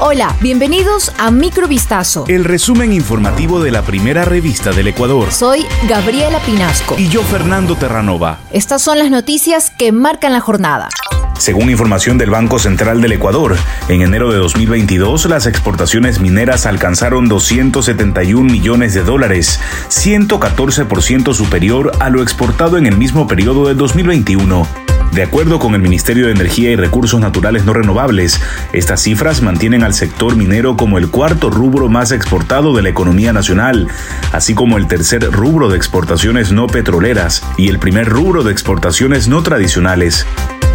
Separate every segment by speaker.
Speaker 1: Hola, bienvenidos a Microvistazo.
Speaker 2: El resumen informativo de la primera revista del Ecuador.
Speaker 1: Soy Gabriela Pinasco.
Speaker 2: Y yo, Fernando Terranova.
Speaker 1: Estas son las noticias que marcan la jornada.
Speaker 2: Según información del Banco Central del Ecuador, en enero de 2022 las exportaciones mineras alcanzaron 271 millones de dólares, 114% superior a lo exportado en el mismo periodo del 2021. De acuerdo con el Ministerio de Energía y Recursos Naturales No Renovables, estas cifras mantienen al sector minero como el cuarto rubro más exportado de la economía nacional, así como el tercer rubro de exportaciones no petroleras y el primer rubro de exportaciones no tradicionales.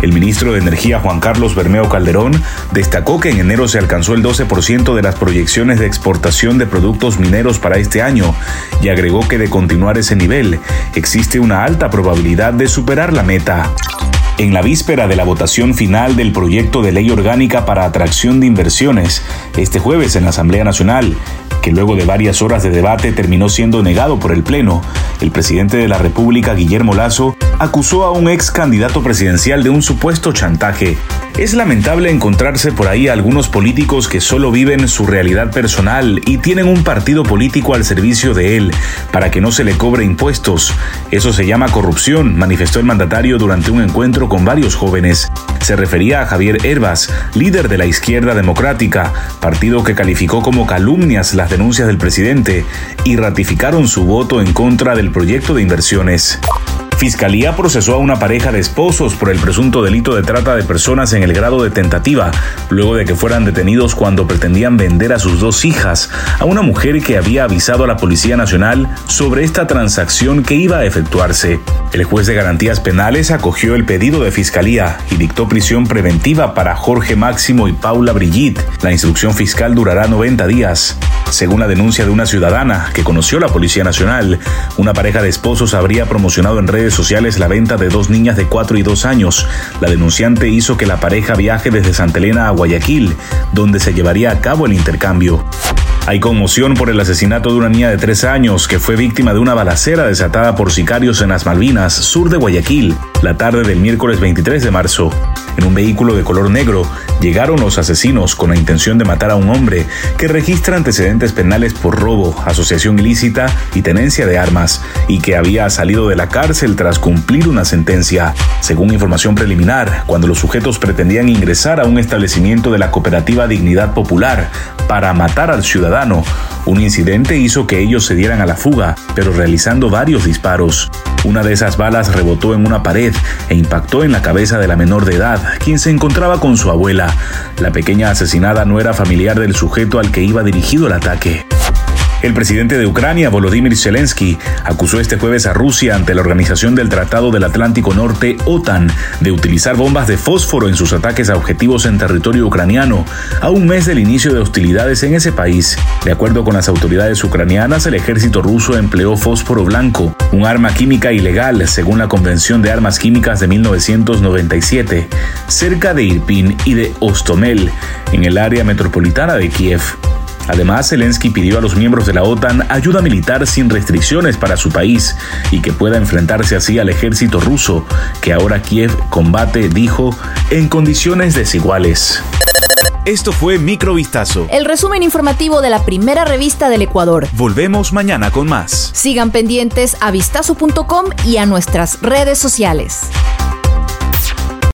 Speaker 2: El ministro de Energía Juan Carlos Bermeo Calderón destacó que en enero se alcanzó el 12% de las proyecciones de exportación de productos mineros para este año y agregó que de continuar ese nivel existe una alta probabilidad de superar la meta. En la víspera de la votación final del proyecto de ley orgánica para atracción de inversiones, este jueves en la Asamblea Nacional, que luego de varias horas de debate terminó siendo negado por el Pleno, el presidente de la República, Guillermo Lazo, acusó a un ex candidato presidencial de un supuesto chantaje es lamentable encontrarse por ahí algunos políticos que solo viven su realidad personal y tienen un partido político al servicio de él para que no se le cobre impuestos. Eso se llama corrupción, manifestó el mandatario durante un encuentro con varios jóvenes. Se refería a Javier Herbas, líder de la izquierda democrática, partido que calificó como calumnias las denuncias del presidente y ratificaron su voto en contra del proyecto de inversiones. Fiscalía procesó a una pareja de esposos por el presunto delito de trata de personas en el grado de tentativa, luego de que fueran detenidos cuando pretendían vender a sus dos hijas a una mujer que había avisado a la Policía Nacional sobre esta transacción que iba a efectuarse. El juez de garantías penales acogió el pedido de Fiscalía y dictó prisión preventiva para Jorge Máximo y Paula Brigitte. La instrucción fiscal durará 90 días. Según la denuncia de una ciudadana que conoció la Policía Nacional, una pareja de esposos habría promocionado en redes sociales la venta de dos niñas de 4 y 2 años. La denunciante hizo que la pareja viaje desde Santa Elena a Guayaquil, donde se llevaría a cabo el intercambio. Hay conmoción por el asesinato de una niña de 3 años que fue víctima de una balacera desatada por sicarios en las Malvinas, sur de Guayaquil, la tarde del miércoles 23 de marzo. En un vehículo de color negro llegaron los asesinos con la intención de matar a un hombre que registra antecedentes penales por robo, asociación ilícita y tenencia de armas, y que había salido de la cárcel tras cumplir una sentencia. Según información preliminar, cuando los sujetos pretendían ingresar a un establecimiento de la cooperativa Dignidad Popular para matar al un incidente hizo que ellos se dieran a la fuga, pero realizando varios disparos. Una de esas balas rebotó en una pared e impactó en la cabeza de la menor de edad, quien se encontraba con su abuela. La pequeña asesinada no era familiar del sujeto al que iba dirigido el ataque. El presidente de Ucrania, Volodymyr Zelensky, acusó este jueves a Rusia ante la Organización del Tratado del Atlántico Norte, OTAN, de utilizar bombas de fósforo en sus ataques a objetivos en territorio ucraniano, a un mes del inicio de hostilidades en ese país. De acuerdo con las autoridades ucranianas, el ejército ruso empleó fósforo blanco, un arma química ilegal según la Convención de Armas Químicas de 1997, cerca de Irpin y de Ostomel, en el área metropolitana de Kiev. Además, Zelensky pidió a los miembros de la OTAN ayuda militar sin restricciones para su país y que pueda enfrentarse así al ejército ruso, que ahora Kiev combate, dijo, en condiciones desiguales.
Speaker 3: Esto fue Microvistazo.
Speaker 1: El resumen informativo de la primera revista del Ecuador.
Speaker 3: Volvemos mañana con más.
Speaker 1: Sigan pendientes a vistazo.com y a nuestras redes sociales.